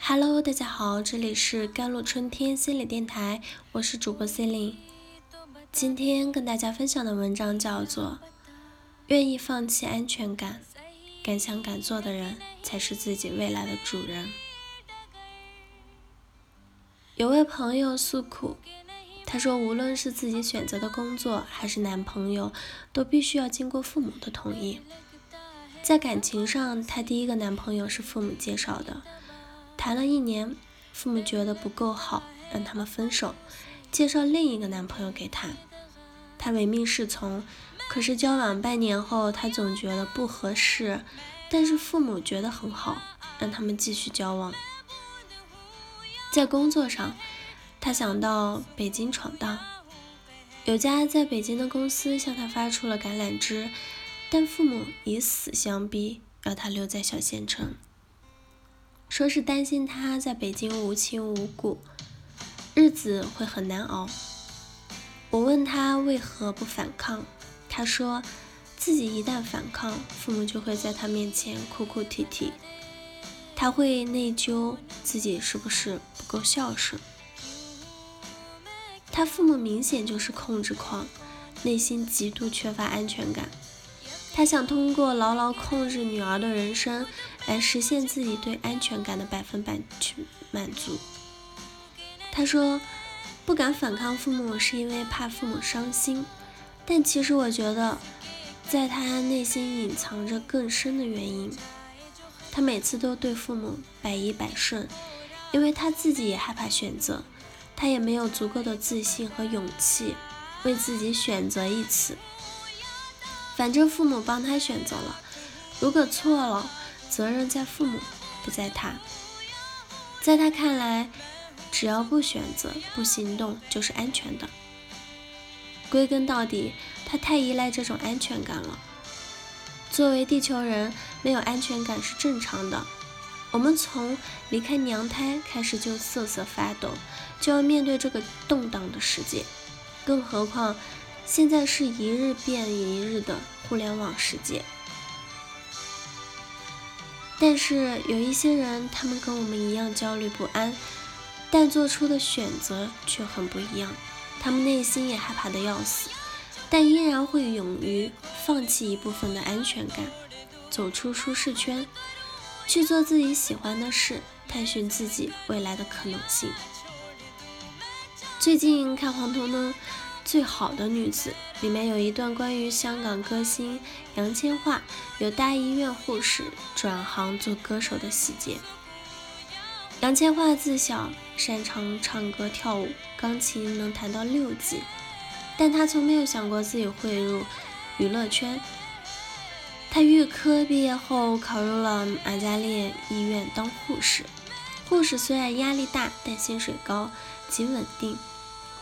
Hello，大家好，这里是甘露春天心理电台，我是主播 c e l i n e 今天跟大家分享的文章叫做《愿意放弃安全感，敢想敢做的人才是自己未来的主人》。有位朋友诉苦，他说，无论是自己选择的工作，还是男朋友，都必须要经过父母的同意。在感情上，她第一个男朋友是父母介绍的，谈了一年，父母觉得不够好，让他们分手，介绍另一个男朋友给她，她唯命是从。可是交往半年后，她总觉得不合适，但是父母觉得很好，让他们继续交往。在工作上，她想到北京闯荡，有家在北京的公司向她发出了橄榄枝。但父母以死相逼，要他留在小县城，说是担心他在北京无亲无故，日子会很难熬。我问他为何不反抗，他说自己一旦反抗，父母就会在他面前哭哭啼啼，他会内疚自己是不是不够孝顺。他父母明显就是控制狂，内心极度缺乏安全感。他想通过牢牢控制女儿的人生，来实现自己对安全感的百分百去满足。他说，不敢反抗父母是因为怕父母伤心，但其实我觉得，在他内心隐藏着更深的原因。他每次都对父母百依百顺，因为他自己也害怕选择，他也没有足够的自信和勇气为自己选择一次。反正父母帮他选择了，如果错了，责任在父母，不在他。在他看来，只要不选择、不行动，就是安全的。归根到底，他太依赖这种安全感了。作为地球人，没有安全感是正常的。我们从离开娘胎开始就瑟瑟发抖，就要面对这个动荡的世界，更何况。现在是一日变一日的互联网世界，但是有一些人，他们跟我们一样焦虑不安，但做出的选择却很不一样。他们内心也害怕的要死，但依然会勇于放弃一部分的安全感，走出舒适圈，去做自己喜欢的事，探寻自己未来的可能性。最近看黄彤彤。最好的女子里面有一段关于香港歌星杨千嬅由大医院护士转行做歌手的细节。杨千嬅自小擅长唱歌跳舞，钢琴能弹到六级，但她从没有想过自己会入娱乐圈。她预科毕业后考入了马嘉烈医院当护士，护士虽然压力大，但薪水高，极稳定。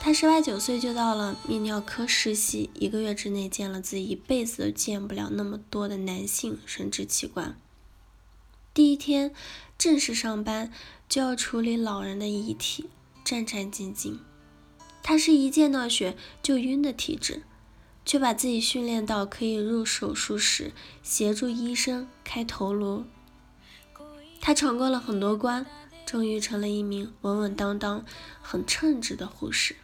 他十八九岁就到了泌尿科实习，一个月之内见了自己一辈子都见不了那么多的男性生殖器官。第一天正式上班就要处理老人的遗体，战战兢兢。他是一见到血就晕的体质，却把自己训练到可以入手术室协助医生开头颅。他闯过了很多关，终于成了一名稳稳当当、很称职的护士。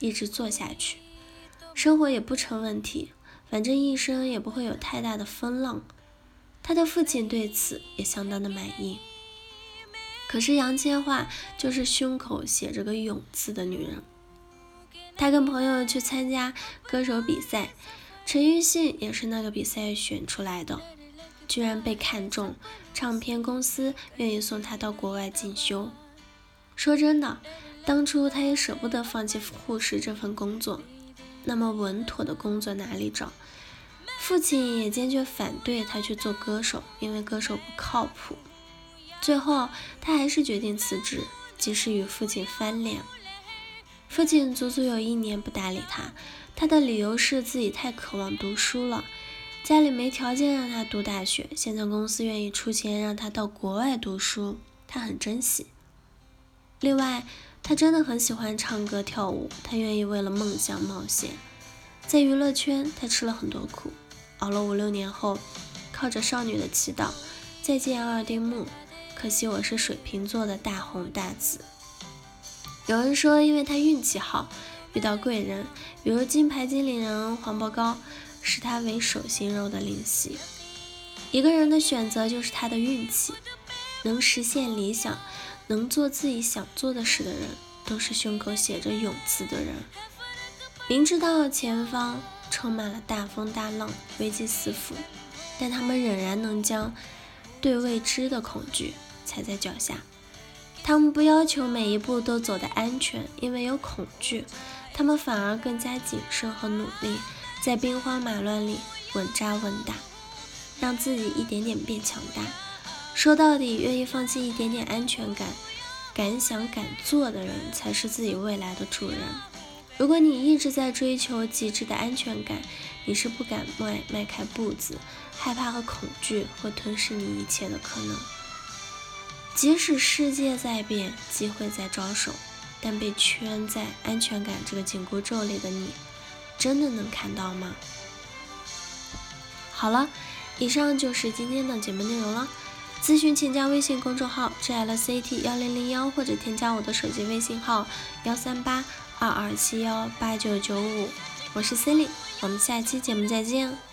一直做下去，生活也不成问题，反正一生也不会有太大的风浪。他的父亲对此也相当的满意。可是杨千嬅就是胸口写着个勇字的女人。她跟朋友去参加歌手比赛，陈奕迅也是那个比赛选出来的，居然被看中，唱片公司愿意送他到国外进修。说真的。当初他也舍不得放弃护士这份工作，那么稳妥的工作哪里找？父亲也坚决反对他去做歌手，因为歌手不靠谱。最后他还是决定辞职，及时与父亲翻脸。父亲足足有一年不搭理他，他的理由是自己太渴望读书了，家里没条件让他读大学，现在公司愿意出钱让他到国外读书，他很珍惜。另外。他真的很喜欢唱歌跳舞，他愿意为了梦想冒险。在娱乐圈，他吃了很多苦，熬了五六年后，靠着少女的祈祷，再见二丁目，可惜我是水瓶座的大红大紫。有人说，因为他运气好，遇到贵人，比如金牌经理人黄伯高，视他为手心肉的灵犀。一个人的选择就是他的运气，能实现理想，能做自己想做的事的人，都是胸口写着勇字的人。明知道前方充满了大风大浪、危机四伏，但他们仍然能将对未知的恐惧踩在脚下。他们不要求每一步都走得安全，因为有恐惧，他们反而更加谨慎和努力，在兵荒马乱里稳扎稳打，让自己一点点变强大。说到底，愿意放弃一点点安全感、敢想敢做的人，才是自己未来的主人。如果你一直在追求极致的安全感，你是不敢迈迈开步子，害怕和恐惧会吞噬你一切的可能。即使世界在变，机会在招手，但被圈在安全感这个紧箍咒里的你，真的能看到吗？好了，以上就是今天的节目内容了。咨询请加微信公众号 jlct 幺零零幺，或者添加我的手机微信号幺三八。二二七幺八九九五，我是 c e l i n e 我们下期节目再见。